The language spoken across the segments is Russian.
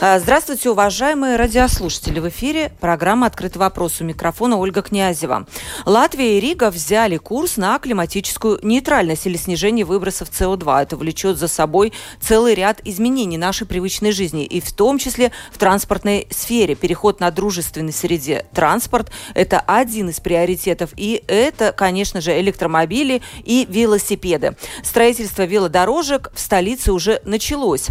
Здравствуйте, уважаемые радиослушатели. В эфире программа «Открытый вопрос» у микрофона Ольга Князева. Латвия и Рига взяли курс на климатическую нейтральность или снижение выбросов СО2. Это влечет за собой целый ряд изменений нашей привычной жизни, и в том числе в транспортной сфере. Переход на дружественной среде транспорт – это один из приоритетов, и это, конечно же, электромобили и велосипеды. Строительство велодорожек в столице уже началось.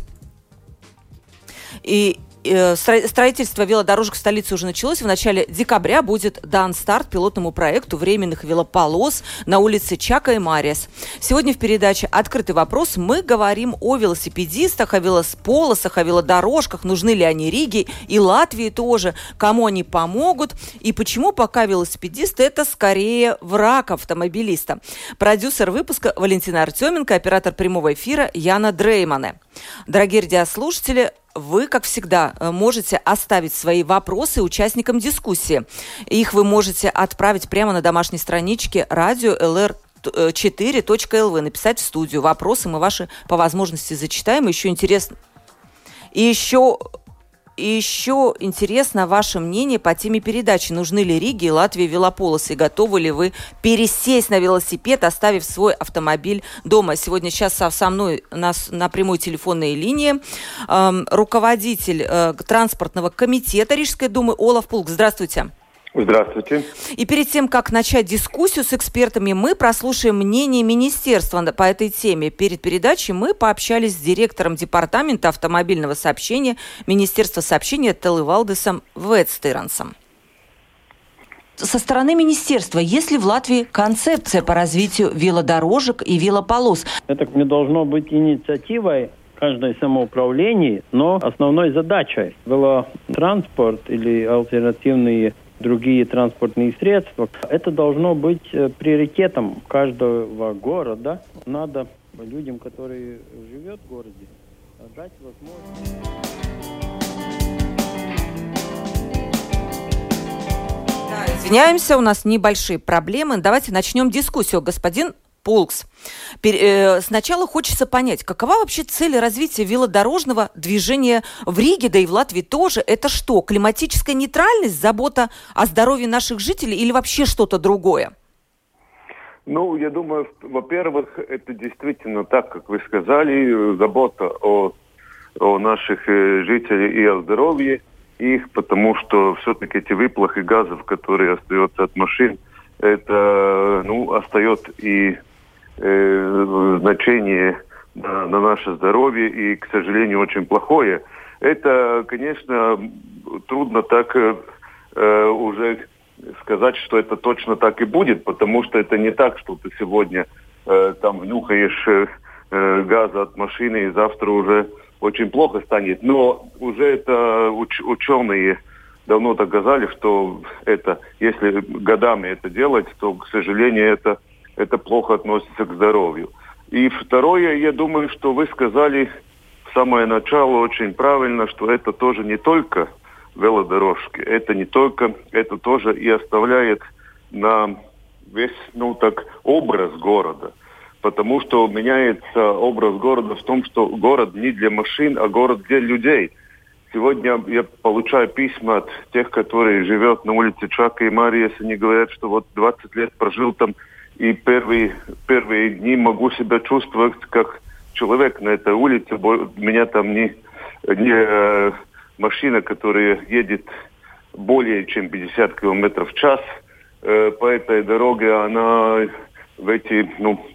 И э, строительство велодорожек в столице уже началось. В начале декабря будет дан старт пилотному проекту временных велополос на улице Чака и Мариас. Сегодня в передаче «Открытый вопрос» мы говорим о велосипедистах, о велосполосах, о велодорожках, нужны ли они Риге и Латвии тоже, кому они помогут и почему пока велосипедисты это скорее враг автомобилиста. Продюсер выпуска Валентина Артеменко, оператор прямого эфира Яна Дреймане. Дорогие радиослушатели, вы, как всегда, э, можете оставить свои вопросы участникам дискуссии. Их вы можете отправить прямо на домашней страничке радио ЛР 4.lv, написать в студию. Вопросы мы ваши по возможности зачитаем. Еще интересно... И еще и еще интересно ваше мнение по теме передачи. Нужны ли Риге и Латвии велополосы? И готовы ли вы пересесть на велосипед, оставив свой автомобиль дома? Сегодня сейчас со мной нас на прямой телефонной линии э, руководитель э, транспортного комитета Рижской думы Олаф Пулк. Здравствуйте. Здравствуйте. И перед тем, как начать дискуссию с экспертами, мы прослушаем мнение министерства по этой теме. Перед передачей мы пообщались с директором департамента автомобильного сообщения Министерства сообщения Телывалдесом Ветстерансом со стороны министерства, есть ли в Латвии концепция по развитию велодорожек и велополос? Это не должно быть инициативой каждое самоуправление, но основной задачей велотранспорт или альтернативные другие транспортные средства. Это должно быть э, приоритетом каждого города. Надо людям, которые живут в городе, дать возможность. Извиняемся, у нас небольшие проблемы. Давайте начнем дискуссию. Господин Полкс. Э, сначала хочется понять, какова вообще цель развития велодорожного движения в Риге, да и в Латвии тоже. Это что, климатическая нейтральность, забота о здоровье наших жителей или вообще что-то другое? Ну, я думаю, во-первых, это действительно так, как вы сказали, забота о, о наших э, жителях и о здоровье их, потому что все-таки эти выплохи газов, которые остаются от машин, это ну, остается и э, значение на, на наше здоровье и, к сожалению, очень плохое. Это, конечно, трудно так э, уже сказать, что это точно так и будет, потому что это не так, что ты сегодня э, там внюхаешь э, э газа от машины и завтра уже очень плохо станет. Но уже это уч- ученые давно доказали, что это, если годами это делать, то, к сожалению, это это плохо относится к здоровью. И второе, я думаю, что вы сказали в самое начало очень правильно, что это тоже не только велодорожки, это не только, это тоже и оставляет на весь, ну так, образ города. Потому что меняется образ города в том, что город не для машин, а город для людей. Сегодня я получаю письма от тех, которые живут на улице Чака и Марии, они говорят, что вот 20 лет прожил там и первые, первые дни могу себя чувствовать как человек на этой улице. Меня там не, не э, машина, которая едет более чем 50 километров в час э, по этой дороге, она в эти, ну,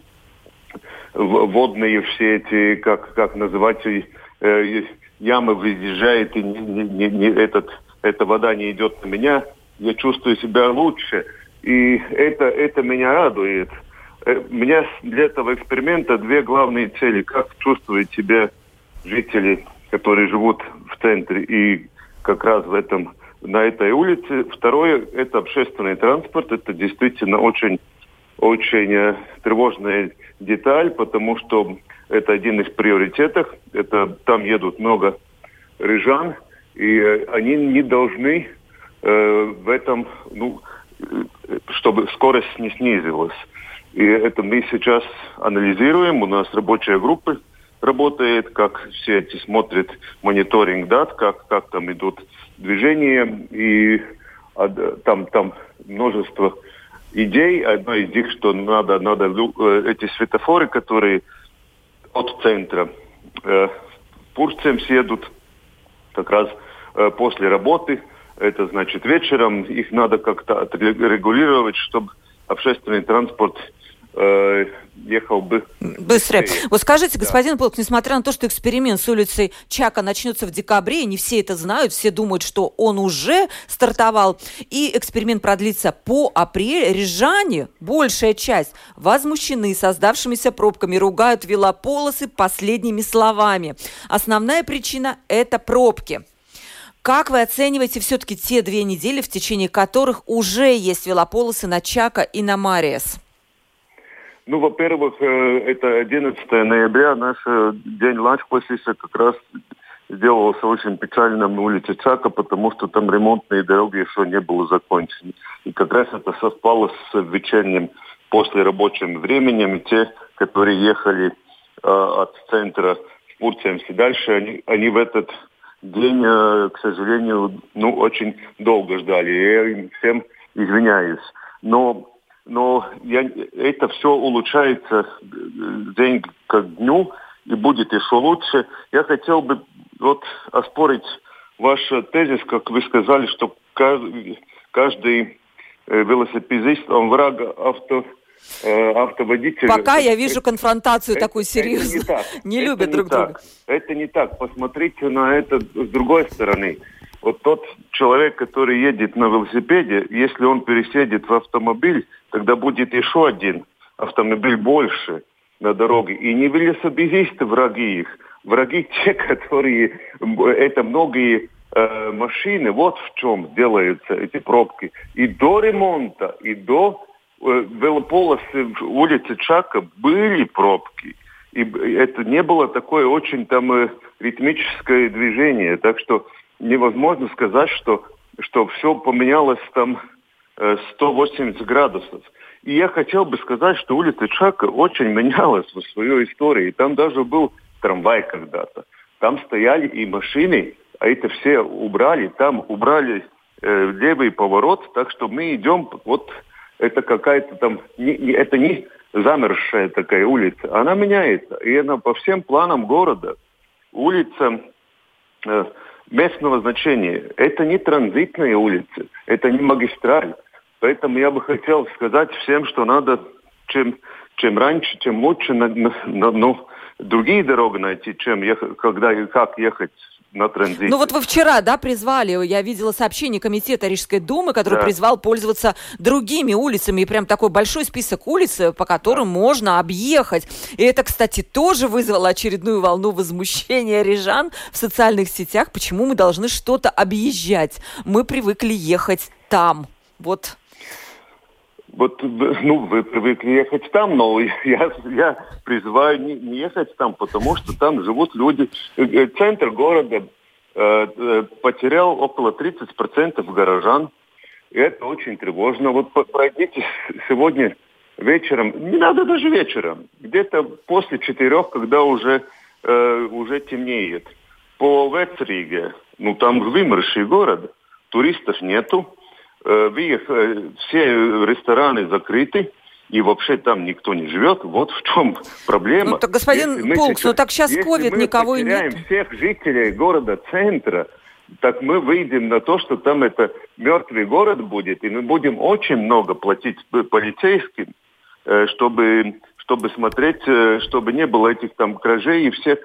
водные все эти, как, как называть, э, ямы въезжает, и не, не, не, этот, эта вода не идет на меня, я чувствую себя лучше. И это, это меня радует. Э, у меня для этого эксперимента две главные цели. Как чувствовать себя жители, которые живут в центре и как раз в этом на этой улице. Второе – это общественный транспорт. Это действительно очень, очень э, тревожная деталь, потому что это один из приоритетов. Это там едут много рижан, и э, они не должны э, в этом, ну, чтобы скорость не снизилась. И это мы сейчас анализируем. У нас рабочая группа работает, как все эти смотрят мониторинг дат, как, как там идут движения. И а, там, там множество идей. Одна из них, что надо, надо э, эти светофоры, которые от центра э, Пурцем съедут как раз э, после работы. Это значит вечером. Их надо как-то отрегулировать, чтобы общественный транспорт э, ехал бы быстрее. быстрее. Вот скажите, господин да. Полк, несмотря на то, что эксперимент с улицей Чака начнется в декабре, и не все это знают, все думают, что он уже стартовал, и эксперимент продлится по апрель, рижане, большая часть, возмущены создавшимися пробками, ругают велополосы последними словами. Основная причина – это пробки. Как вы оцениваете все-таки те две недели, в течение которых уже есть велополосы на Чака и на Мариес? Ну, во-первых, э, это 11 ноября, наш э, день ланчпласиса как раз сделался очень печальным на улице Чака, потому что там ремонтные дороги еще не были закончены. И как раз это совпало с вечерним послерабочим временем, и те, которые ехали э, от центра в Пурцемсе дальше, они, они в этот день, э, к сожалению, ну, очень долго ждали. Я им всем извиняюсь. Но но я, это все улучшается э, день к дню и будет еще лучше. Я хотел бы вот оспорить ваш тезис, как вы сказали, что каждый, каждый э, велосипедист, он враг авто, э, автоводителя. Пока я вижу конфронтацию это, такую серьезную. Это не так. не это любят не друг так. друга. Это не так. Посмотрите на это с другой стороны. Вот тот человек, который едет на велосипеде, если он пересядет в автомобиль, тогда будет еще один автомобиль больше на дороге. И не велосипедисты враги их, враги те, которые, это многие э, машины, вот в чем делаются эти пробки. И до ремонта, и до э, велополосы в улице Чака были пробки. И это не было такое очень там э, ритмическое движение. Так что невозможно сказать, что, что все поменялось там 180 э, градусов. И я хотел бы сказать, что улица Чака очень менялась в своей истории. Там даже был трамвай когда-то. Там стояли и машины, а это все убрали. Там убрали э, левый поворот, так что мы идем, вот это какая-то там, не, это не замерзшая такая улица. Она меняется, и она по всем планам города. Улица э, местного значения. Это не транзитные улицы, это не магистраль. Поэтому я бы хотел сказать всем, что надо чем, чем раньше, чем лучше, на, на, на, ну, другие дороги найти, чем ехать, когда и как ехать на транзите. Ну вот вы вчера, да, призвали, я видела сообщение Комитета Рижской Думы, который да. призвал пользоваться другими улицами, и прям такой большой список улиц, э, по которым да. можно объехать. И это, кстати, тоже вызвало очередную волну возмущения рижан в социальных сетях, почему мы должны что-то объезжать. Мы привыкли ехать там. Вот вот, ну, вы привыкли ехать там, но я, я призываю не, не ехать там, потому что там живут люди. Э, э, центр города э, потерял около 30% горожан. И это очень тревожно. Вот пройдите сегодня вечером, не надо даже вечером, где-то после четырех, когда уже, э, уже темнеет. По Вецриге, ну там вымерший город, туристов нету Э, э, все рестораны закрыты, и вообще там никто не живет. Вот в чем проблема. Ну, так, господин Пулкс, ну так сейчас ковид никого и нет. всех жителей города-центра, так мы выйдем на то, что там это мертвый город будет, и мы будем очень много платить полицейским, э, чтобы, чтобы смотреть, чтобы не было этих там кражей и всех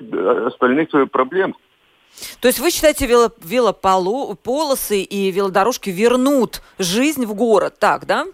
остальных проблем. То есть вы считаете, вело, велополосы и велодорожки вернут жизнь в город, так, да?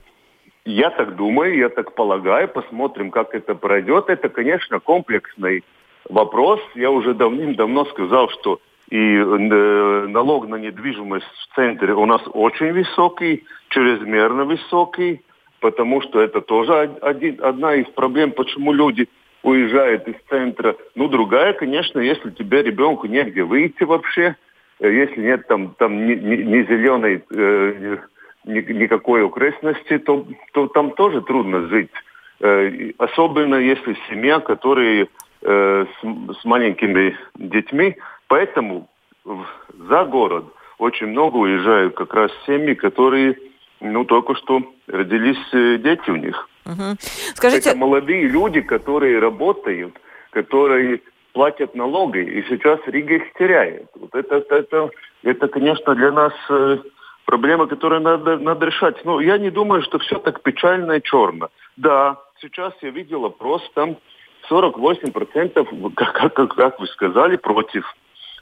Я так думаю, я так полагаю. Посмотрим, как это пройдет. Это, конечно, комплексный вопрос, я уже давным-давно сказал, что и э, налог на недвижимость в центре у нас очень высокий, чрезмерно высокий, потому что это тоже один, одна из проблем, почему люди уезжают из центра. Ну, другая, конечно, если тебе ребенку негде выйти вообще, э, если нет там, там ни, ни, ни зеленой, э, ни, никакой окрестности, то, то там тоже трудно жить. Э, особенно если семья, которая э, с, с маленькими детьми, Поэтому за город очень много уезжают как раз семьи, которые ну, только что родились э, дети у них. Угу. Скажите... Это молодые люди, которые работают, которые платят налоги, и сейчас Рига их теряет. Вот это, это, это, конечно, для нас э, проблема, которую надо, надо решать. Но я не думаю, что все так печально и черно. Да, сейчас я видел опрос, там 48%, как, как, как вы сказали, против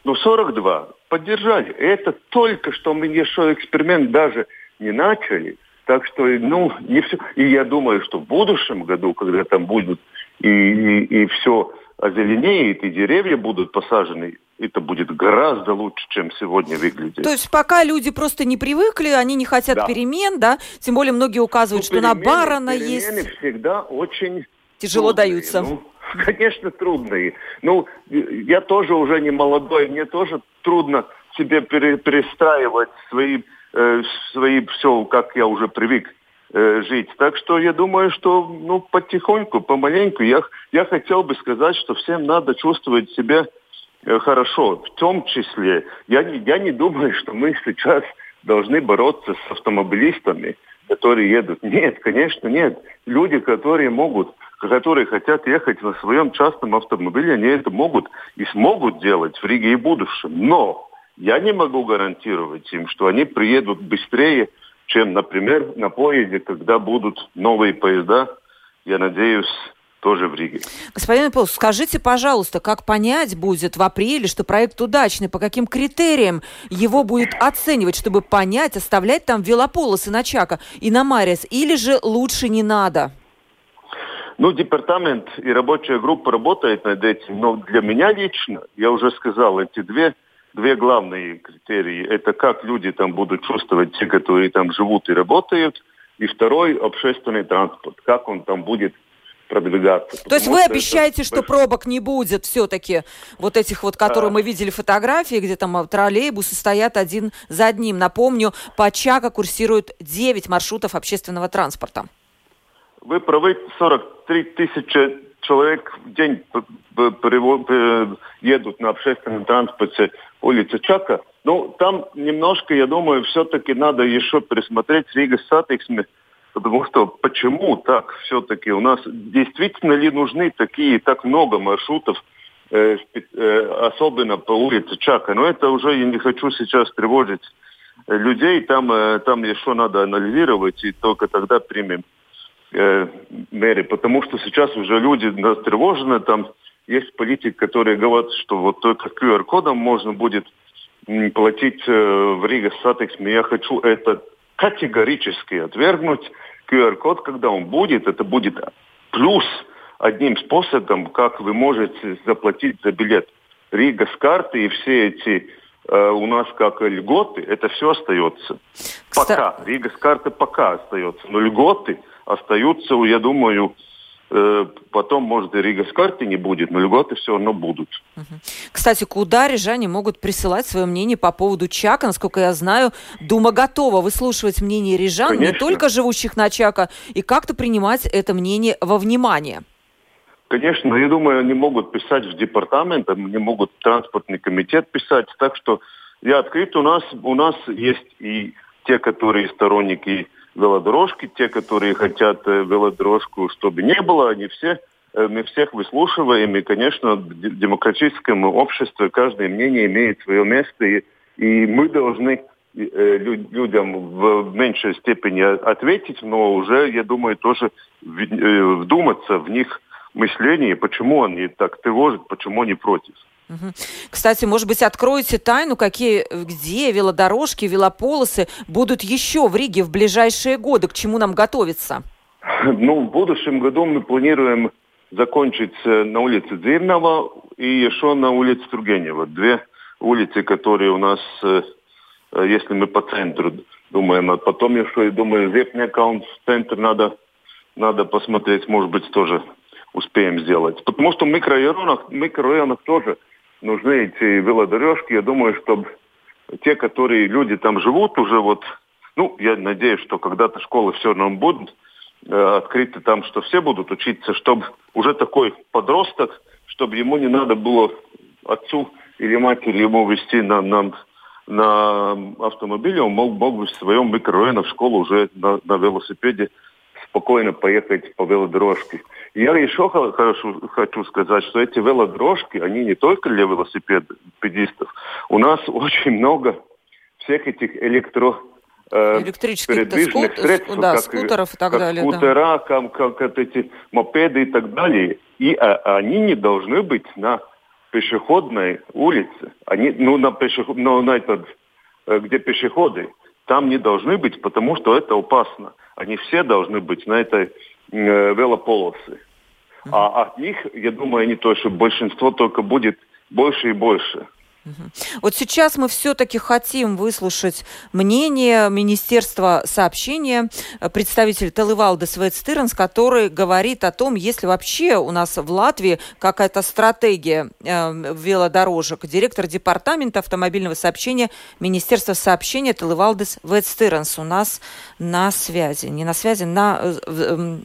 ну, 42 поддержали. Это только что мы еще эксперимент даже не начали. Так что, ну, не все. И я думаю, что в будущем году, когда там будут и, и, и все озеленеет, и деревья будут посажены, это будет гораздо лучше, чем сегодня выглядит. То есть пока люди просто не привыкли, они не хотят да. перемен, да? Тем более многие указывают, ну, что перемены, на Барона есть... Перемены всегда очень... Тяжело трудные. даются. Ну, конечно, трудные. Ну, я тоже уже не молодой, мне тоже трудно себе пере, перестраивать свои, свои все, как я уже привык э, жить. Так что я думаю, что ну, потихоньку, помаленьку, я, я хотел бы сказать, что всем надо чувствовать себя э, хорошо. В том числе, я не, я не думаю, что мы сейчас должны бороться с автомобилистами, которые едут. Нет, конечно, нет. Люди, которые могут которые хотят ехать на своем частном автомобиле, они это могут и смогут делать в Риге и будущем. Но я не могу гарантировать им, что они приедут быстрее, чем, например, на поезде, когда будут новые поезда, я надеюсь, тоже в Риге. Господин Пол, скажите, пожалуйста, как понять будет в апреле, что проект удачный, по каким критериям его будет оценивать, чтобы понять, оставлять там велополосы на Чака и на Марис, или же лучше не надо? Ну, департамент и рабочая группа работает над этим, но для меня лично, я уже сказал, эти две, две главные критерии, это как люди там будут чувствовать, те, которые там живут и работают, и второй, общественный транспорт, как он там будет продвигаться. То есть вы обещаете, это... что пробок не будет все-таки вот этих вот, которые а... мы видели фотографии, где там троллейбусы стоят один за одним. Напомню, по Чака курсируют 9 маршрутов общественного транспорта. Вы правы, 43 тысячи человек в день едут на общественном транспорте улицы Чака. Ну, там немножко, я думаю, все-таки надо еще пересмотреть Rīgas Satiksmi, потому что почему так все-таки у нас действительно ли нужны такие, так много маршрутов, э, э, особенно по улице Чака. Но это уже я не хочу сейчас тревожить людей, там, э, там еще надо анализировать, и только тогда примем э, меры, потому что сейчас уже люди настревожены, там есть политик, который говорит, что вот только QR-кодом можно будет платить э, в Rīgas Satiksme. Я хочу это категорически отвергнуть. QR-код, когда он будет, это будет плюс одним способом, как вы можете заплатить за билет. Rīgas карты и все эти э, у нас как льготы, это все остается. Пока. Rīgas карты пока остается. Но льготы – остаются, я думаю, потом, может, и Rīgas карты не будет, но льготы все равно будут. Кстати, куда рижане могут присылать свое мнение по поводу Чака? Насколько я знаю, Дума готова выслушивать мнение рижан, Конечно. не только живущих на Чака, и как-то принимать это мнение во внимание. Конечно, я думаю, они могут писать в департамент, они могут в транспортный комитет писать, так что я открыт, у нас, у нас есть и те, которые сторонники велодорожки, те, которые хотят э, велодорожку, чтобы не было, они все, э, мы всех выслушиваем, и, конечно, в демократическом обществе каждое мнение имеет свое место, и, и мы должны э, людям в меньшей степени ответить, но уже, я думаю, тоже вдуматься в них мышление, почему они так тревожат, почему они против. Кстати, может быть, откроете тайну, какие, где велодорожки, велополосы будут еще в Риге в ближайшие годы, к чему нам готовиться? Ну, в будущем году мы планируем закончится на улице Дзирнова и еще на улице Тургенева. Две улицы, которые у нас, э, э, если мы по центру думаем, а потом еще, и думаю, Зепнякаун в центр надо, надо посмотреть, может быть, тоже успеем сделать. Потому что в микрорайонах, в микрорайонах тоже нужны эти велодорожки. Я думаю, чтобы те, которые люди там живут уже вот, ну, я надеюсь, что когда-то школы все равно будут э, открыты там, что все будут учиться, чтобы уже такой подросток, чтобы ему не надо было отцу или матери ему вести на, на, на автомобиле, он мог, мог бы в своем микрорайоне в школу уже на, на велосипеде спокойно поехать по велодорожке. Я еще хорошо хочу сказать, что эти велодорожки, они не только для велосипедистов. У нас очень много всех этих электро э, электрических передвижных скут... средств, да, как, скутеров и так как далее. Скутера, да. как, как, как эти мопеды и так далее. И а, они не должны быть на пешеходной улице. Они, ну, на пешеход, ну, на этот, э, где пешеходы там не должны быть, потому что это опасно. Они все должны быть на этой э, велополосе. А от них, я думаю, не то, что большинство только будет больше и больше. Вот сейчас мы все-таки хотим выслушать мнение Министерства сообщения, э, представитель Телевалдес Ветстыренс, который говорит о том, если вообще у нас в Латвии какая-то стратегия э, велодорожек. Директор департамента автомобильного сообщения Министерства сообщения Телевалдес Ветстыренс у нас на связи. Не на связи, на э,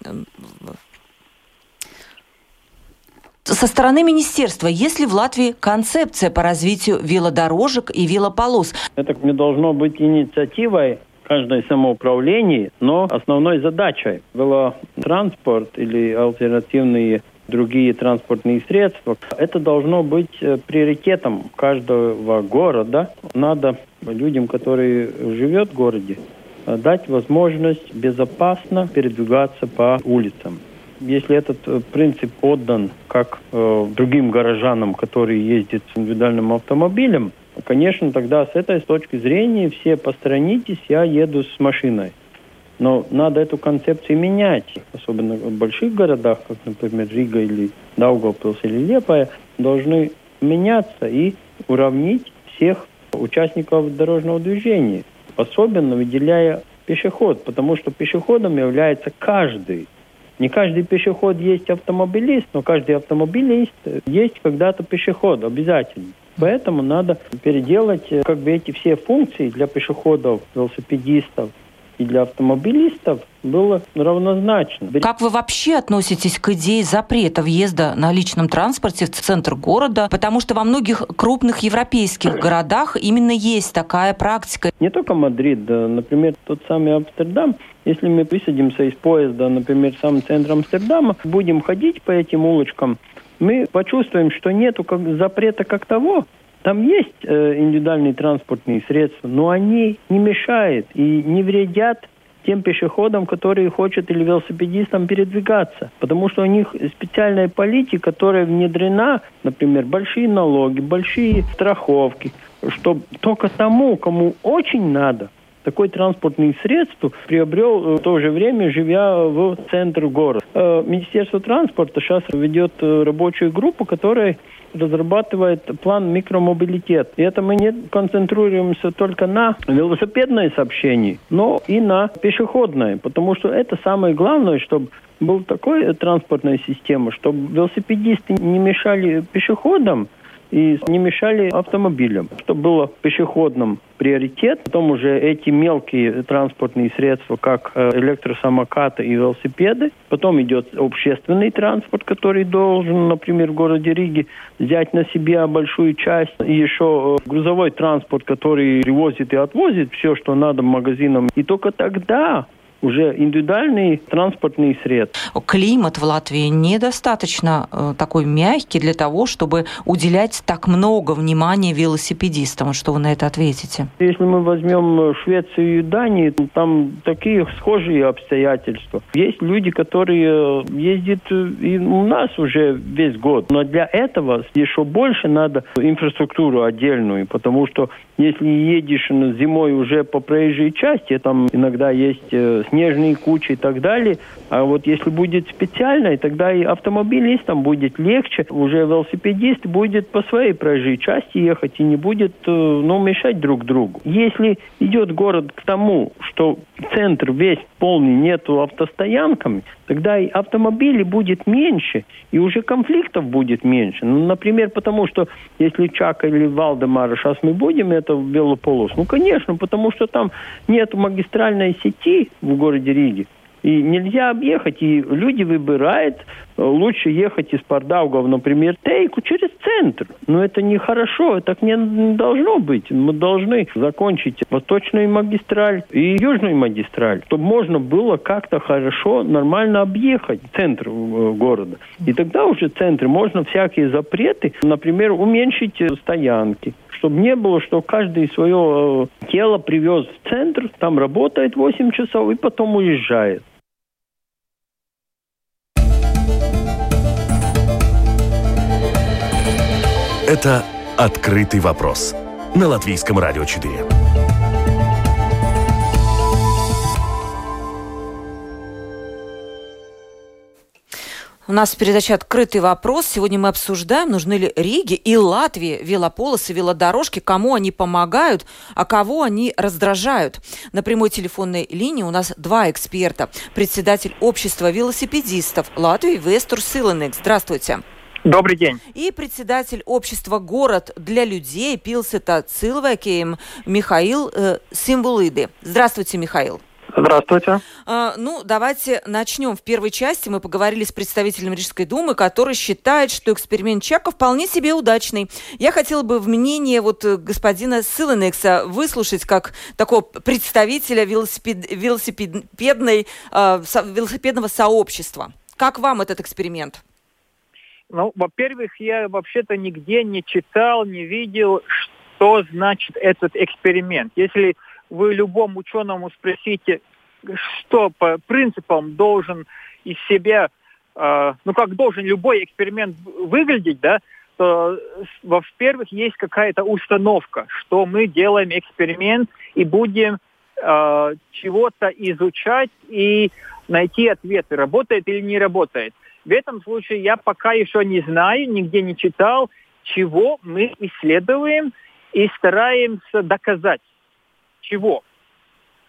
со стороны министерства, есть ли в Латвии концепция по развитию велодорожек и велополос? Это не должно быть инициативой каждое самоуправление, но основной задачей велотранспорт или альтернативные другие транспортные средства. Это должно быть э, приоритетом каждого города. Надо людям, которые живут в городе, дать возможность безопасно передвигаться по улицам если этот э, принцип отдан как э, другим горожанам, которые ездят с индивидуальным автомобилем, конечно, тогда с этой точки зрения все посторонитесь, я еду с машиной. Но надо эту концепцию менять, особенно в больших городах, как, например, Рига или Даугавпилс или Лепая, должны меняться и уравнить всех участников дорожного движения, особенно выделяя пешеход, потому что пешеходом является каждый не каждый пешеход есть автомобилист, но каждый автомобилист есть когда-то пешеход, обязательно. Поэтому надо переделать э, как бы эти все функции для пешеходов, велосипедистов, и для автомобилистов было равнозначно. Как вы вообще относитесь к идее запрета въезда на личном транспорте в центр города? Потому что во многих крупных европейских городах именно есть такая практика. Не только Мадрид, например, тот самый Амстердам. Если мы высадимся из поезда, например, в самом центре Амстердама, будем ходить по этим улочкам, мы почувствуем, что нету как запрета как того, там есть э, индивидуальные транспортные средства, но они не мешают и не вредят тем пешеходам, которые хотят или велосипедистам передвигаться. Потому что у них специальная политика, которая внедрена, например, большие налоги, большие страховки, что только тому, кому очень надо, такое транспортное средство приобрел э, в то же время, живя в центр города. Э, Министерство транспорта сейчас ведет э, рабочую группу, которая разрабатывает план микромобилитет. И это мы не концентрируемся только на велосипедное сообщение, но и на пешеходное, потому что это самое главное, чтобы была такая транспортная система, чтобы велосипедисты не мешали пешеходам, и не мешали автомобилям, чтобы было пешеходным приоритет. Потом уже эти мелкие транспортные средства, как э, электросамокаты и велосипеды. Потом идет общественный транспорт, который должен, например, в городе Риге взять на себя большую часть. И еще э, грузовой транспорт, который привозит и отвозит все, что надо магазинам. И только тогда уже индивидуальные транспортные средства. Климат в Латвии недостаточно э, такой мягкий для того, чтобы уделять так много внимания велосипедистам. Что вы на это ответите? Если мы возьмем Швецию и Данию, там такие схожие обстоятельства. Есть люди, которые ездят и у нас уже весь год. Но для этого еще больше надо инфраструктуру отдельную, потому что если едешь зимой уже по проезжей части, там иногда есть э, снежные кучи и так далее. А вот если будет специально, тогда и автомобилистам будет легче. Уже велосипедист будет по своей проезжей части ехать и не будет э, ну, мешать друг другу. Если идет город к тому, что центр весь полный нету автостоянками, тогда и автомобилей будет меньше, и уже конфликтов будет меньше. Ну, например, потому что если Чака или Валдемара сейчас мы будем это в Белополос, ну, конечно, потому что там нет магистральной сети в городе Риге. И нельзя объехать, и люди выбирают э, лучше ехать из Пардаугов, например, Тейку через центр. Но это нехорошо, так не должно быть. Мы должны закончить восточную магистраль и южную магистраль, чтобы можно было как-то хорошо, нормально объехать центр э, города. И тогда уже в центре можно всякие запреты, например, уменьшить э, стоянки чтобы не было, что каждый свое тело привез в центр, там работает 8 часов и потом уезжает. Это «Открытый вопрос» на Латвийском радио 4. У нас передача «Открытый вопрос». Сегодня мы обсуждаем, нужны ли Риге и Латвии велополосы, велодорожки, кому они помогают, а кого они раздражают. На прямой телефонной линии у нас два эксперта. Председатель общества велосипедистов Латвии Вестур Силенекс. Здравствуйте. Добрый день. И председатель общества «Город для людей» Пилсета Цилвекеем Михаил э, Симвулиды. Здравствуйте, Михаил. Здравствуйте. А, ну, давайте начнем. В первой части мы поговорили с представителем Рижской думы, который считает, что эксперимент Чака вполне себе удачный. Я хотела бы в мнение вот э, господина Силенекса выслушать как такого представителя велосипед, велосипедной, э, со, велосипедного сообщества. Как вам этот эксперимент? Ну, во-первых, я вообще-то нигде не читал, не видел, что значит этот эксперимент. Если вы любому ученому спросите, что по принципам должен из себя, э, ну как должен любой эксперимент выглядеть, да, то, во-первых, есть какая-то установка, что мы делаем эксперимент и будем э, чего-то изучать и найти ответы, работает или не работает. В этом случае я пока еще не знаю, нигде не читал, чего мы исследуем и стараемся доказать. Чего?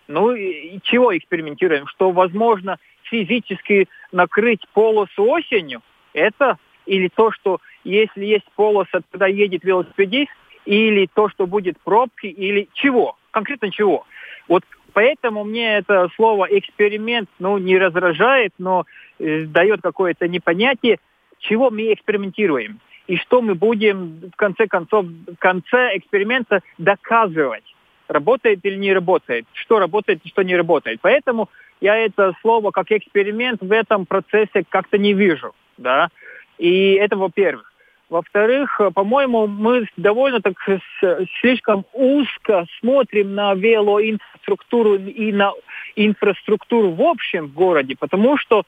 Ну, и чего экспериментируем? Что возможно физически накрыть полосу осенью? Это или то, что если есть полоса, тогда едет велосипедист, или то, что будет пробки, или чего? Конкретно чего? Вот поэтому мне это слово эксперимент, ну, не раздражает, но э, дает какое-то непонятие, чего мы экспериментируем. И что мы будем, в конце концов, в конце эксперимента доказывать, работает или не работает, что работает и что не работает. Поэтому я это слово как эксперимент в этом процессе как-то не вижу. Да? И это во-первых. Во-вторых, по-моему, мы довольно так слишком узко смотрим на велоинфраструктуру и на инфраструктуру в общем в городе, потому что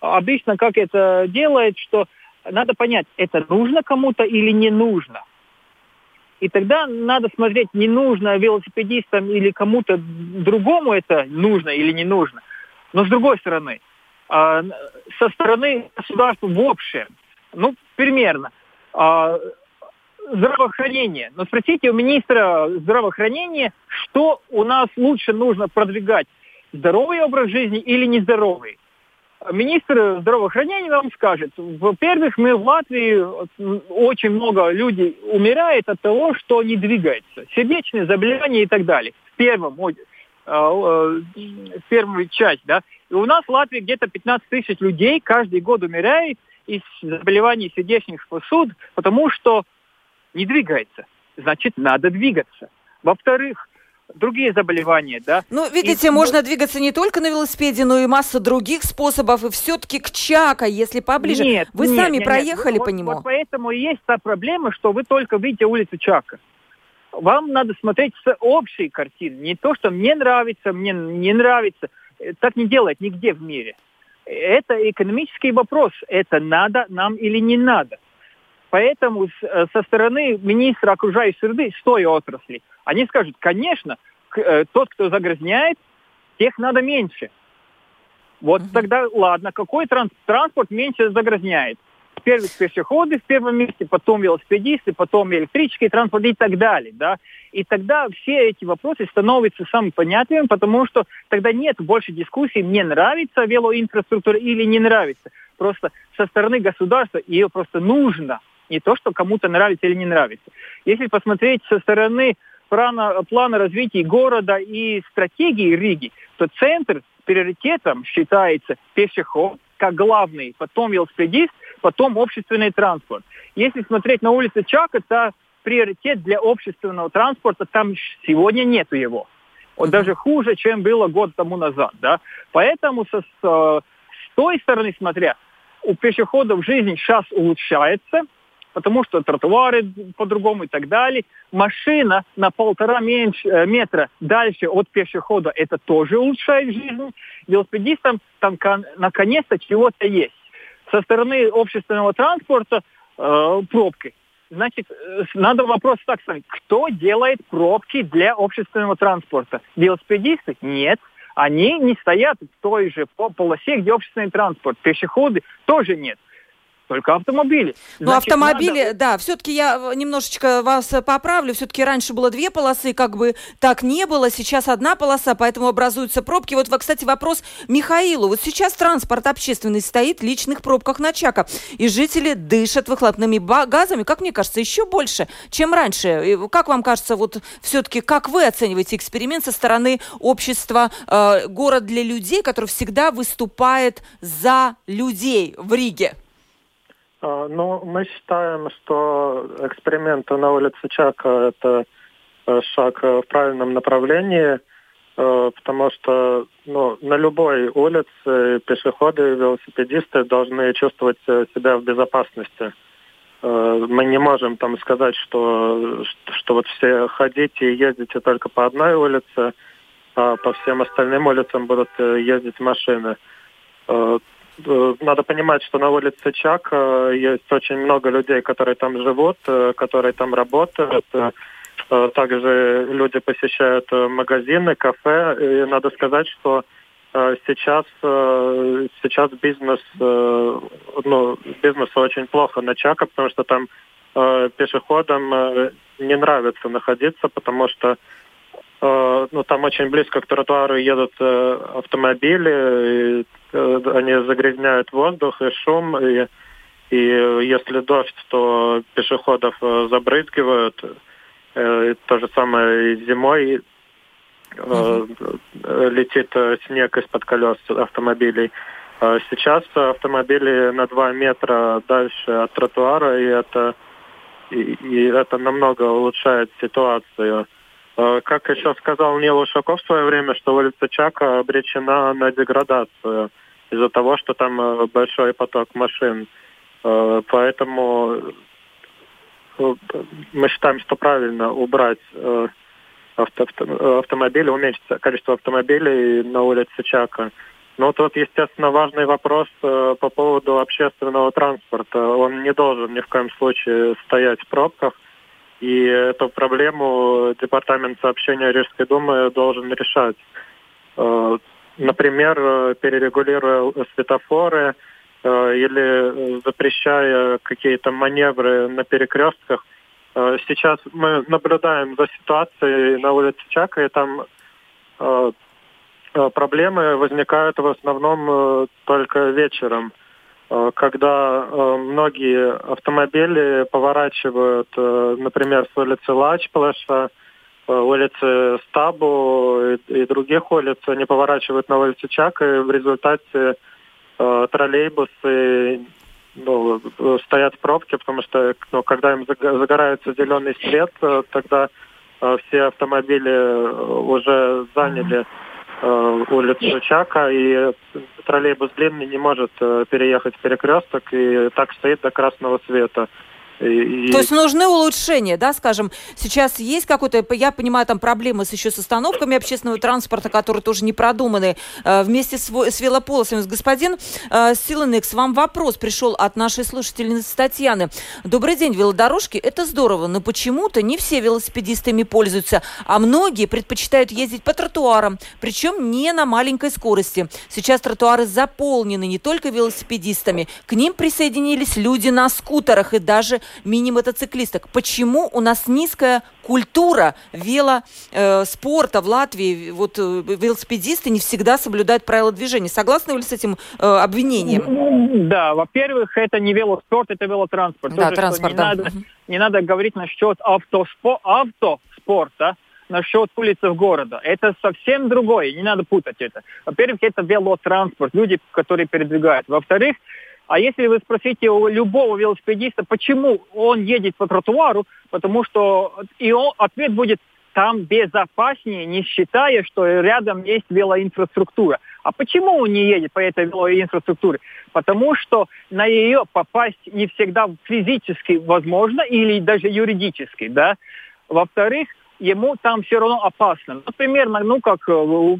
обычно как это делает, что надо понять, это нужно кому-то или не нужно. И тогда надо смотреть, не нужно велосипедистам или кому-то другому это нужно или не нужно. Но с другой стороны, а, со стороны государства в общем, ну, примерно, а, здравоохранение. Но спросите у министра здравоохранения, что у нас лучше нужно продвигать, здоровый образ жизни или нездоровый. Министр здравоохранения вам скажет, во-первых, мы в Латвии, очень много людей умирает от того, что не двигается. Сердечные заболевания и так далее. В первом, в а, первую часть, да. И у нас в Латвии где-то 15 тысяч людей каждый год умирает из заболеваний сердечных сосудов, потому что не двигается. Значит, надо двигаться. Во-вторых, другие заболевания, да. Ну, видите, и, можно двигаться не только на велосипеде, но и масса других способов, и все-таки к Чака, если поближе. Нет, Вы нет, сами нет, проехали нет. по вот, нему. Вот поэтому и есть та проблема, что вы только видите улицу Чака. Вам надо смотреть с общей картины. Не то, что мне нравится, мне не нравится. Э, так не делают нигде в мире это экономический вопрос. Это надо нам или не надо. Поэтому э, со стороны министра окружающей среды с той отрасли, они скажут, конечно, э, тот, кто загрязняет, тех надо меньше. Вот угу. тогда, ладно, какой транс транспорт меньше загрязняет? Первые пешеходы в первом месте, потом велосипедисты, потом электрический транспорт и так далее, да. И тогда все эти вопросы становятся самым понятными, потому что тогда нет больше дискуссий, мне нравится велоинфраструктура или не нравится. Просто со стороны государства ее просто нужно. Не то, что кому-то нравится или не нравится. Если посмотреть со стороны плана, плана развития города и стратегии Риги, то центр приоритетом считается пешеход, как главный, потом велосипедист, потом общественный транспорт. Если смотреть на улице Чака, то приоритет для общественного транспорта там сегодня нету его. Он даже хуже, чем было год тому назад. Да? Поэтому со, с, с той стороны смотря, у пешеходов жизнь сейчас улучшается, потому что тротуары по-другому и так далее. Машина на полтора меньше, э, метра дальше от пешехода, это тоже улучшает жизнь. Велосипедистам там наконец-то чего-то есть. Со стороны общественного транспорта э, пробки. Значит, э, надо вопрос так ставить. Кто делает пробки для общественного транспорта? Велосипедисты? Нет. Они не стоят в той же полосе, где общественный транспорт. Пешеходы тоже нет только автомобили. Ну, автомобили, надо... да, все-таки я немножечко вас поправлю, все-таки раньше было две полосы, как бы так не было, сейчас одна полоса, поэтому образуются пробки. Вот, кстати, вопрос Михаилу. Вот сейчас транспорт общественный стоит в личных пробках на Чака, и жители дышат выхлопными газами, как мне кажется, еще больше, чем раньше. Как вам кажется, вот все-таки, как вы оцениваете эксперимент со стороны общества э, «Город для людей», который всегда выступает за людей в Риге? А, ну, мы считаем, что эксперименты на улице Чака – это э, шаг в правильном направлении, э, потому что ну, на любой улице пешеходы и велосипедисты должны чувствовать себя в безопасности. Э, мы не можем там сказать, что, что вот все ходите и ездите только по одной улице, а по всем остальным улицам будут ездить машины Э, надо понимать, что на улице Чак э, есть очень много людей, которые там живут, э, которые там работают. Также люди посещают магазины, кафе. И надо сказать, что сейчас, сейчас бизнес, ну, бизнесу очень плохо на Чака, потому что там пешеходам не нравится находиться, потому что Э, ну, там очень близко к тротуару едут э, автомобили, и, э, они загрязняют воздух и шум, и, и если дождь, то пешеходов забрызгивают. То же самое и зимой mm-hmm. летит снег из-под колес автомобилей. Сейчас автомобили на два метра дальше от тротуара, и это, и, и это намного улучшает ситуацию. Э, как еще сказал Нил Ушаков в свое время, что улица Чака обречена на деградацию из-за того, что там э, большой поток машин. Э, поэтому мы считаем, что правильно убрать авто, автомобили, уменьшить количество автомобилей на улице Чака. Но тут, естественно, важный вопрос по поводу общественного транспорта. Он не должен ни в коем случае стоять в пробках – и эту проблему Департамент сообщения Рижской Думы должен решать. Э, например, перерегулируя светофоры э, или запрещая какие-то маневры на перекрестках. Э, сейчас мы наблюдаем за ситуацией на улице Чака, и там проблемы возникают в основном только вечером. Э, когда э, многие автомобили поворачивают, э, например, с улицы Лачплаша, улицы Стабу и, других улиц, они поворачивают на улицу Чак, и в результате троллейбусы ну, стоят в пробке, потому что ну, когда им загорается зеленый свет, тогда все автомобили уже заняли Э, улицу Чака, и троллейбус длинный не может э, переехать перекресток, и так стоит до красного света. И... То есть нужны улучшения, да, скажем, сейчас есть какой-то, я понимаю, там проблемы с еще с остановками общественного транспорта, которые тоже не продуманы, э, вместе с, с велополосами. Господин э, Силанекс, вам вопрос пришел от нашей слушательницы Татьяны. Добрый день, велодорожки, это здорово, но почему-то не все велосипедистами пользуются, а многие предпочитают ездить по тротуарам, причем не на маленькой скорости. Сейчас тротуары заполнены не только велосипедистами, к ним присоединились люди на скутерах и даже мини-мотоциклисток. Почему у нас низкая культура велоспорта э, в Латвии? Вот э, велосипедисты не всегда соблюдают правила движения. Согласны вы с этим э, обвинением? Да, во-первых, это не велоспорт, это велотранспорт. Да, Тоже, транспорт, не, да. надо, не надо говорить насчет автоспо, автоспорта, насчет улицы города. Это совсем другое, не надо путать это. Во-первых, это велотранспорт, люди, которые передвигают. Во-вторых, а если вы спросите у любого велосипедиста, почему он едет по тротуару, потому что и он, ответ будет там безопаснее, не считая, что рядом есть велоинфраструктура. А почему он не едет по этой велоинфраструктуре? Потому что на нее попасть не всегда физически возможно или даже юридически, да. Во-вторых, ему там все равно опасно. Например, ну как э,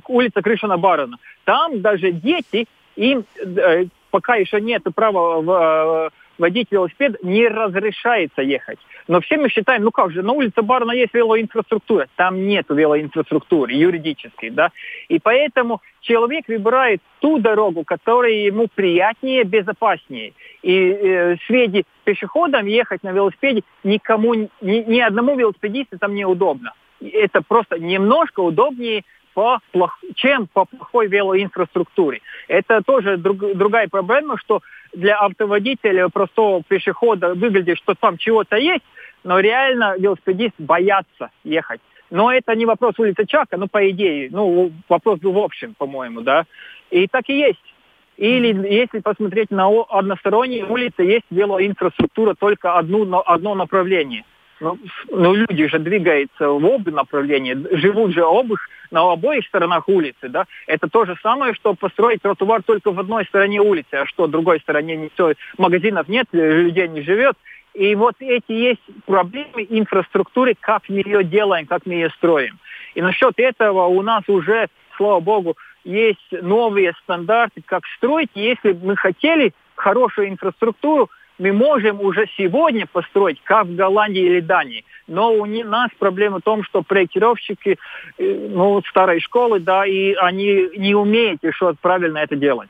улица Крышина Барона. Там даже дети, им э, пока еще нет права в, водить велосипед, не разрешается ехать. Но все мы считаем, ну как же, на улице Барна есть велоинфраструктура. Там нет велоинфраструктуры юридической, да. И поэтому человек выбирает ту дорогу, которая ему приятнее, безопаснее. И э, среди пешеходам ехать на велосипеде никому, ни, ни одному велосипедисту там неудобно. Это просто немножко удобнее по плох... чем по плохой велоинфраструктуре. Это тоже друг... другая проблема, что для автоводителя, простого пешехода выглядит, что там чего-то есть, но реально велосипедист боятся ехать. Но это не вопрос улицы Чака, ну, по идее, ну, вопрос в общем, по-моему, да. И так и есть. Или если посмотреть на односторонние улицы, есть велоинфраструктура только одну, одно направление. Ну, ну, люди же двигаются в оба направления, живут же обых на обоих сторонах улицы, да. Это то же самое, что построить тротуар только в одной стороне улицы, а что в другой стороне никто, магазинов нет, людей не живет. И вот эти есть проблемы инфраструктуры, как мы ее делаем, как мы ее строим. И насчет этого у нас уже, слава богу, есть новые стандарты, как строить. Если мы хотели хорошую инфраструктуру, мы можем уже сегодня построить, как в Голландии или Дании. Но у нас проблема в том, что проектировщики э, ну, старой школы, да, и они не умеют еще правильно это делать.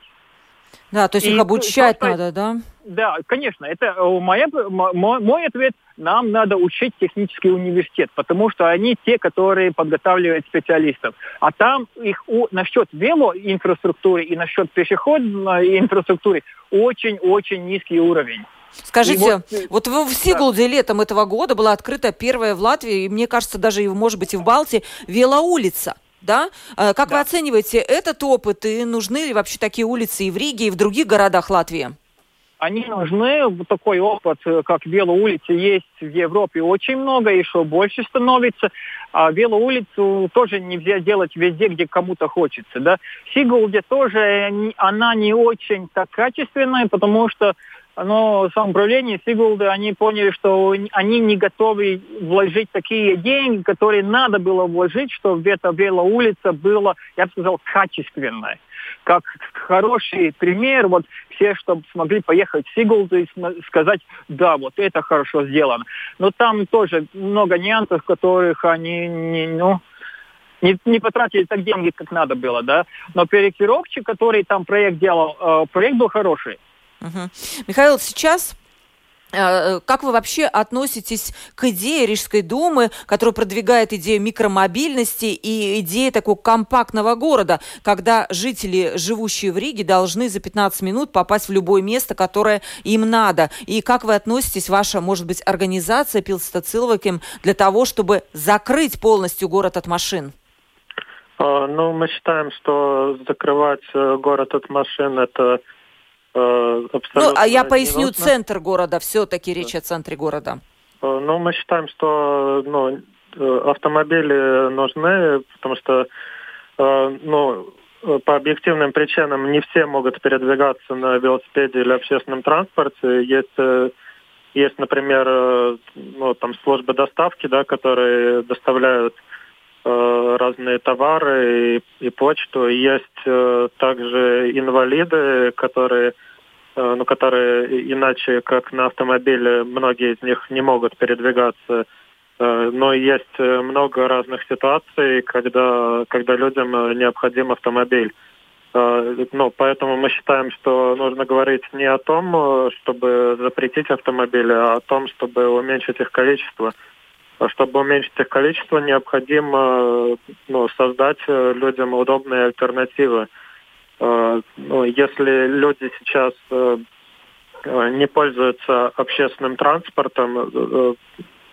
Да, то есть и их обучать просто, надо, да? Да, конечно. Это э, моя, мой, мой ответ. Нам надо учить технический университет, потому что они те, которые подготавливают специалистов. А там их у, насчет велоинфраструктуры и насчет пешеходной инфраструктуры очень-очень низкий уровень. Скажите, вот, э, вот в Сигулде да. летом этого года была открыта первая в Латвии, и мне кажется, даже, может быть, и в Балтии, велоулица. Да? А как да. вы оцениваете этот опыт и нужны ли вообще такие улицы и в Риге, и в других городах Латвии? Они нужны. Такой опыт, э, как велоулицы, есть в Европе очень много, еще больше становится. А велоулицу тоже нельзя делать везде, где кому-то хочется. Да? В Сигулде тоже она не очень так качественная, потому что но самоуправление Сигулды, они поняли, что они не готовы вложить такие деньги, которые надо было вложить, чтобы эта велоулица была, я бы сказал, качественная. Как хороший пример, вот все, чтобы смогли поехать в Сигулду и сказать, да, вот это хорошо сделано. Но там тоже много нюансов, которых они не, ну, не, не потратили так деньги, как надо было, да. Но проектировщик, который там проект делал, э, проект был хороший. Угу. Михаил, сейчас э, как вы вообще относитесь к идее Рижской думы, которая продвигает идею микромобильности и идею такого компактного города, когда жители, живущие в Риге, должны за 15 минут попасть в любое место, которое им надо? И как вы относитесь, ваша, может быть, организация Пилста Цилваким для того, чтобы закрыть полностью город от машин? А, ну, мы считаем, что закрывать э, город от машин – это Э, ну, а я поясню нужно. центр города, все-таки речь о центре города. Э, ну, мы считаем, что ну, э, автомобили нужны, потому что ну, по объективным причинам не все могут передвигаться на велосипеде или общественном транспорте. Есть Есть, например, ну, там службы доставки, да, которые доставляют э, разные товары и, и почту. Есть э, также инвалиды, которые, э, ну, которые иначе, как на автомобиле, многие из них не могут передвигаться. Э, но есть э, много разных ситуаций, когда, когда людям э, необходим автомобиль. Ну, поэтому мы считаем, что нужно говорить не о том, чтобы запретить автомобили, а о том, чтобы уменьшить их количество. Чтобы уменьшить их количество, необходимо ну, создать людям удобные альтернативы. Ну, если люди сейчас не пользуются общественным транспортом,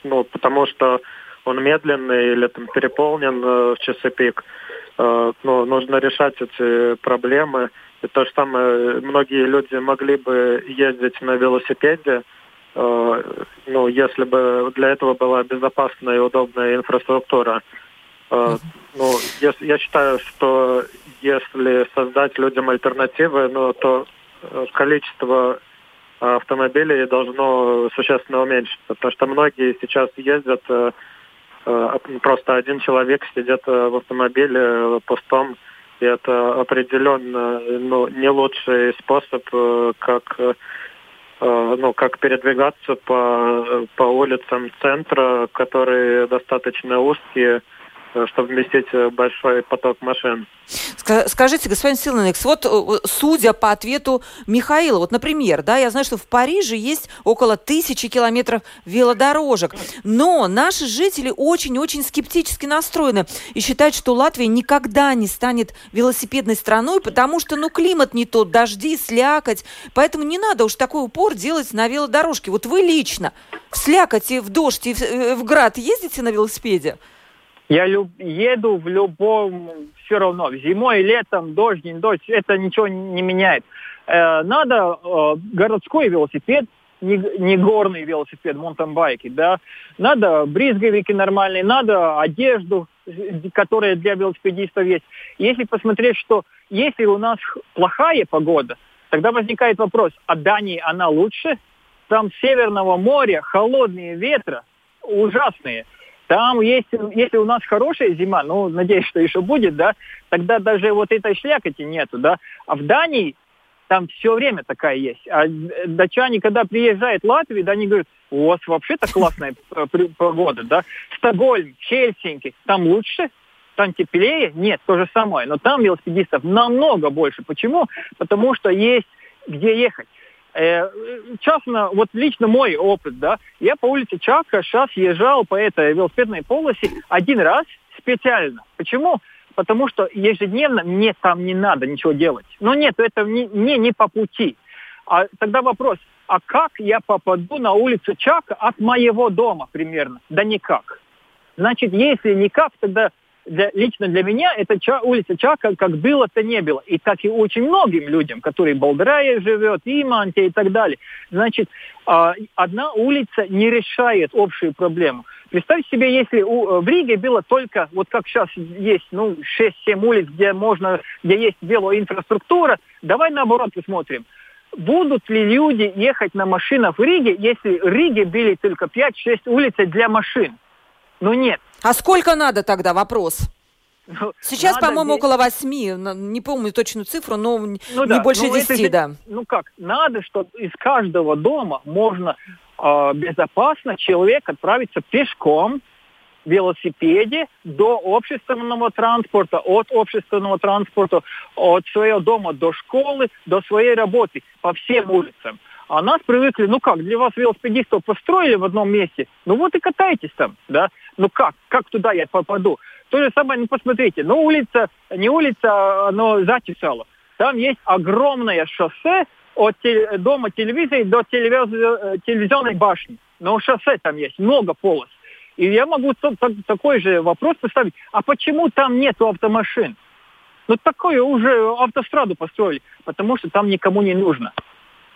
ну, потому что он медленный или там переполнен в часы пик, Э, ну, нужно решать эти проблемы. И то же самое, многие люди могли бы ездить на велосипеде, э, ну, если бы для этого была безопасная и удобная инфраструктура. Э, ну, если, я считаю, что если создать людям альтернативы, ну, то количество автомобилей должно существенно уменьшиться, потому что многие сейчас ездят Э, просто один человек сидит э, в автомобиле э, пустом, и это определенно ну, не лучший способ, как ну, как передвигаться по, по улицам центра, которые достаточно узкие, Э, чтобы вместить э, большой поток машин. Скажите, господин Силаникс, вот э, судя по ответу Михаила, вот, например, да, я знаю, что в Париже есть около тысячи километров велодорожек, но наши жители очень-очень скептически настроены и считают, что Латвия никогда не станет велосипедной страной, потому что, ну, климат не тот, дожди, слякоть, поэтому не надо уж такой упор делать на велодорожке. Вот вы лично в слякоть и в дождь и в, в град ездите на велосипеде? Я люб, еду в любом, все равно, зимой, летом, дождь, не дождь, это ничего не меняет. Э, надо э, городской велосипед, не, не горный велосипед, монтанбайки, да. Надо бризговики нормальные, надо одежду, которая для велосипедистов есть. Если посмотреть, что если у нас плохая погода, тогда возникает вопрос, а Дании она лучше? Там с Северного моря холодные ветра ужасные – там, если, если у нас хорошая зима, ну, надеюсь, что еще будет, да, тогда даже вот этой слякоти нету, да. А в Дании там все время такая есть. А датчане, когда приезжают в Латвию, да, они говорят, у вас вообще-то классная погода, да. Стокгольм, Хельсинки, там лучше, там теплее? Нет, то же самое. Но там велосипедистов намного больше. Почему? Потому что есть где ехать. Э, частно, вот лично мой опыт, да, я по улице Чака сейчас езжал по этой велосипедной полосе один раз специально. Почему? Потому что ежедневно мне там не надо ничего делать. Но нет, это не, не, не по пути. А тогда вопрос, а как я попаду на улицу Чака от моего дома примерно? Да никак. Значит, если никак, тогда для, лично для меня это Ча, улица Чака как было, то не было. И так и очень многим людям, которые в Болдрае живет, Иманте и так далее. Значит, э, одна улица не решает общую проблему. Представь себе, если у, в Риге было только, вот как сейчас есть, ну, 6-7 улиц, где можно, где есть велоинфраструктура, давай наоборот посмотрим. Будут ли люди ехать на машинах в Риге, если в Риге были только 5-6 улиц для машин? Ну нет. А сколько надо тогда, вопрос? Ну, Сейчас, по-моему, около восьми, не помню точную цифру, но ну, не да. больше ну, десяти, да. Ну как, надо, чтобы из каждого дома можно э, безопасно человек отправиться пешком, велосипеде до общественного транспорта, от общественного транспорта, от своего дома до школы, до своей работы по всем улицам. А нас привыкли, ну как, для вас велосипедистов построили в одном месте, ну вот и катайтесь там, да. Ну как, как туда я попаду? То же самое, ну посмотрите, ну улица, не улица, но затесала. Там есть огромное шоссе от те, дома телевизора до телевиз, э, телевизионной башни. Но шоссе там есть, много полос. И я могу такой же вопрос поставить, а почему там нету автомашин? Ну такое уже автостраду построили, потому что там никому не нужно.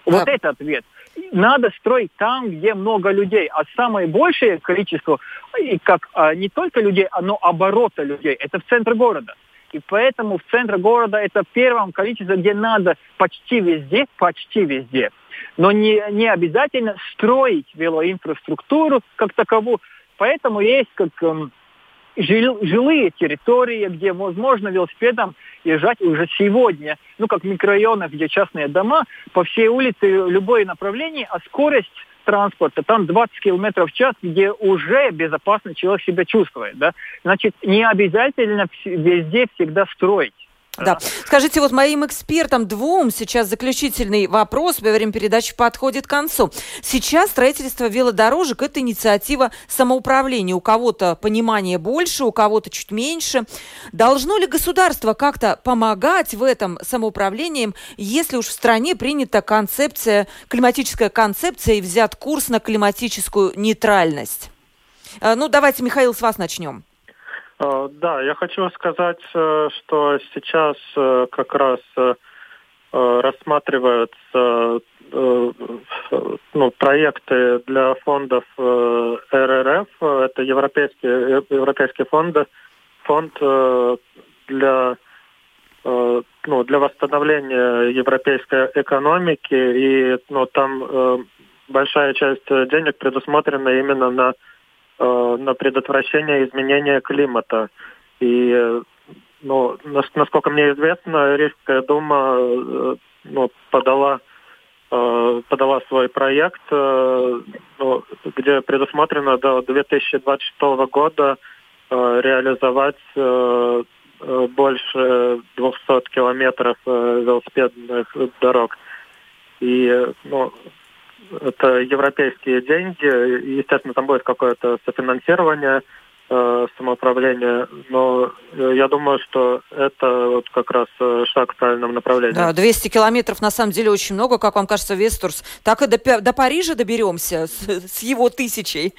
Вот а... это ответ. Надо строить там, где много людей. А самое большее количество, и как а, не только людей, но оборота людей, это в центре города. И поэтому в центре города это в первом количестве, где надо почти везде, почти везде. Но не, не обязательно строить велоинфраструктуру как таковую. Поэтому есть как эм, жил, жилые территории, где возможно велосипедом езжать уже сегодня. Ну, как в микрорайонах, где частные дома, по всей улице любое направление, а скорость транспорта, там 20 километров в час, где уже безопасно человек себя чувствует. Да? Значит, не обязательно везде всегда строить. Да. Скажите, вот моим экспертам двум сейчас заключительный вопрос во время передачи подходит к концу. Сейчас строительство велодорожек – это инициатива самоуправления. У кого-то понимание больше, у кого-то чуть меньше. Должно ли государство как-то помогать в этом самоуправлении, если уж в стране принята концепция, климатическая концепция и взят курс на климатическую нейтральность? Э, ну, давайте, Михаил, с вас начнем. Э, да, я хочу сказать, э, что сейчас э, как раз рассматриваются ну, проекты для фондов РРФ, это европейские, европейские фонды, фонд для, ну, для восстановления европейской экономики, и ну, там большая часть денег предусмотрена именно на на предотвращение изменения климата. И ну, насколько мне известно, Рижская дума э, ну, подала э, подала свой проект, ну, где предусмотрено до 2026 года реализовать больше 200 километров велосипедных дорог. И ну, это европейские деньги. Естественно, там будет какое-то софинансирование э, самоуправления, но э, я думаю, что это вот как раз э, шаг в правильном направлении. Да, 200 километров на самом деле очень много, как вам кажется, Вестурс. Так и до, до Парижа доберемся с, с его тысячей.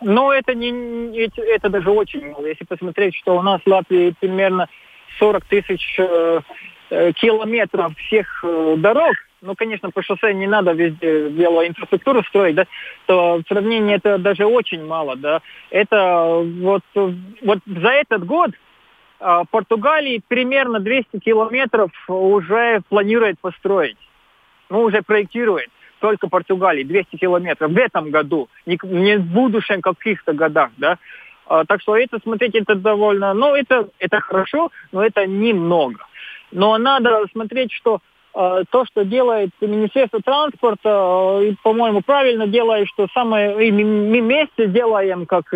Ну, это, не, это, это даже очень мало. Если посмотреть, что у нас в Латвии примерно 40 тысяч э, километров всех э, дорог, ну, конечно, по шоссе не надо везде велоинфраструктуру строить, да, то в сравнении это даже очень мало, да. Это вот, вот за этот год э, Португалии примерно 200 километров уже планирует построить. Ну, уже проектирует. Только Португалии 200 километров в этом году, не, не в будущем каких-то годах, да. А, так что это, смотреть, это довольно, ну, это, это хорошо, но это немного. Но надо смотреть, что то, что делает Министерство транспорта, э, по-моему, правильно делает, что самое, и мы вместе делаем, как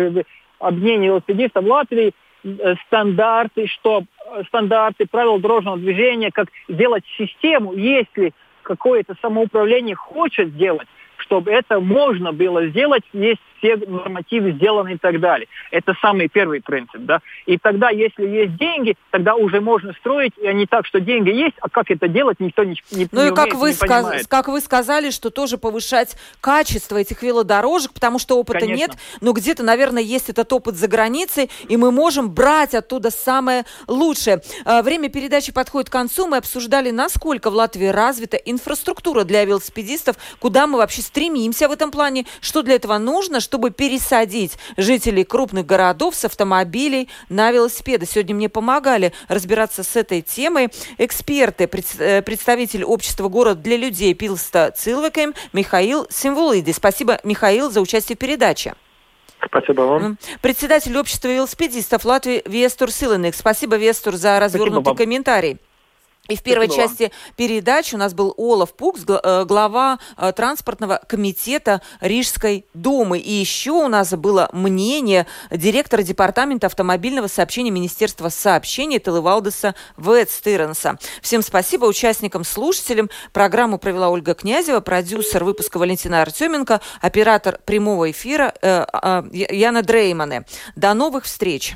объединение велосипедистов Латвии, э, стандарты, что стандарты правил дорожного движения, как сделать систему, если какое-то самоуправление хочет сделать, чтобы это можно было сделать, есть все нормативы сделаны и так далее. Это самый первый принцип, да. И тогда, если есть деньги, тогда уже можно строить, и не так, что деньги есть, а как это делать, никто не, не Ну не и как, умеет, вы не сказ- понимает. как вы сказали, что тоже повышать качество этих велодорожек, потому что опыта Конечно. нет, но где-то, наверное, есть этот опыт за границей, и мы можем брать оттуда самое лучшее. А, время передачи подходит к концу. Мы обсуждали, насколько в Латвии развита инфраструктура для велосипедистов, куда мы вообще стремимся в этом плане, что для этого нужно, чтобы пересадить жителей крупных городов с автомобилей на велосипеды. Сегодня мне помогали разбираться с этой темой эксперты, э, представитель общества «Город для людей» Пилста Цилвекем Михаил Символиди. Спасибо, Михаил, за участие в передаче. Спасибо вам. Председатель общества велосипедистов Латвии Вестур Силеник. Спасибо, Вестур, за развернутый комментарий. И в первой части передачи у нас был Олаф Пукс, э, глава э, транспортного комитета Рижской думы. И еще у нас было мнение директора департамента автомобильного сообщения Министерства сообщений Телевалдеса Ветстыренса. Всем спасибо участникам, слушателям. Программу провела Ольга Князева, продюсер выпуска Валентина Артеменко, оператор прямого эфира э, э, Яна Дреймане. До новых встреч!